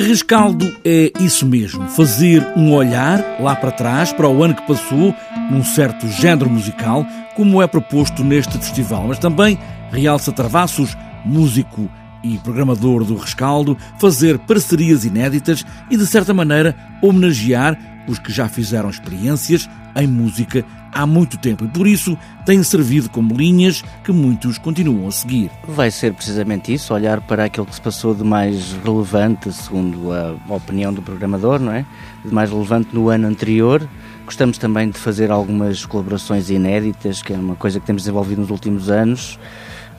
Rescaldo é isso mesmo, fazer um olhar lá para trás, para o ano que passou, num certo género musical, como é proposto neste festival, mas também realça Travassos, músico e programador do Rescaldo, fazer parcerias inéditas e, de certa maneira, homenagear os que já fizeram experiências em música há muito tempo e por isso têm servido como linhas que muitos continuam a seguir. Vai ser precisamente isso, olhar para aquilo que se passou de mais relevante, segundo a opinião do programador, não é? De mais relevante no ano anterior. Gostamos também de fazer algumas colaborações inéditas, que é uma coisa que temos desenvolvido nos últimos anos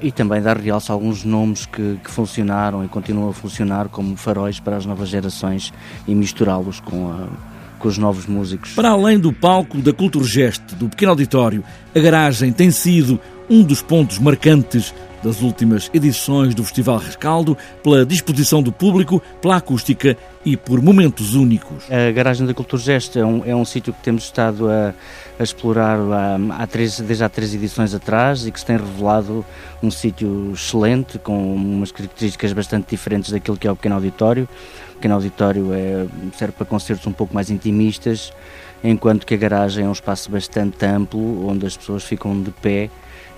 e também dar realce a alguns nomes que, que, funcionaram e continuam a funcionar como faróis para as novas gerações e misturá-los com a com os novos músicos. Para além do palco da Culturgest, do pequeno auditório, a garagem tem sido um dos pontos marcantes das últimas edições do Festival Rescaldo, pela disposição do público, pela acústica e por momentos únicos. A Garagem da Culturgest é um, é um sítio que temos estado a, a explorar há, há três, desde há três edições atrás e que se tem revelado um sítio excelente, com umas características bastante diferentes daquilo que é o pequeno auditório pequeno auditório é, serve para concertos um pouco mais intimistas, enquanto que a garagem é um espaço bastante amplo, onde as pessoas ficam de pé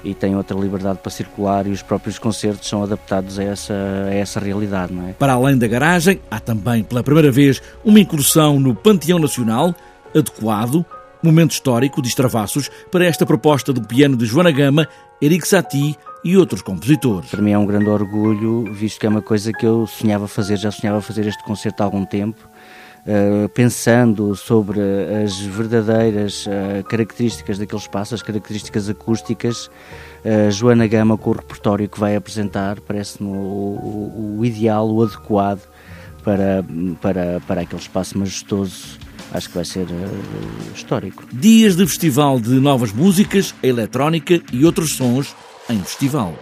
e têm outra liberdade para circular e os próprios concertos são adaptados a essa, a essa realidade. Não é? Para além da garagem, há também, pela primeira vez, uma incursão no Panteão Nacional, adequado, momento histórico de extravassos para esta proposta do piano de Joana Gama, Eric Satie e outros compositores. Para mim é um grande orgulho, visto que é uma coisa que eu sonhava fazer, já sonhava fazer este concerto há algum tempo, uh, pensando sobre as verdadeiras uh, características daquele espaço, as características acústicas. Uh, Joana Gama, com o repertório que vai apresentar, parece-me o, o, o, ideal, o adequado para, para, para aquele espaço majestoso acho que vai ser histórico. Dias de festival de novas músicas, eletrónica e outros sons em festival.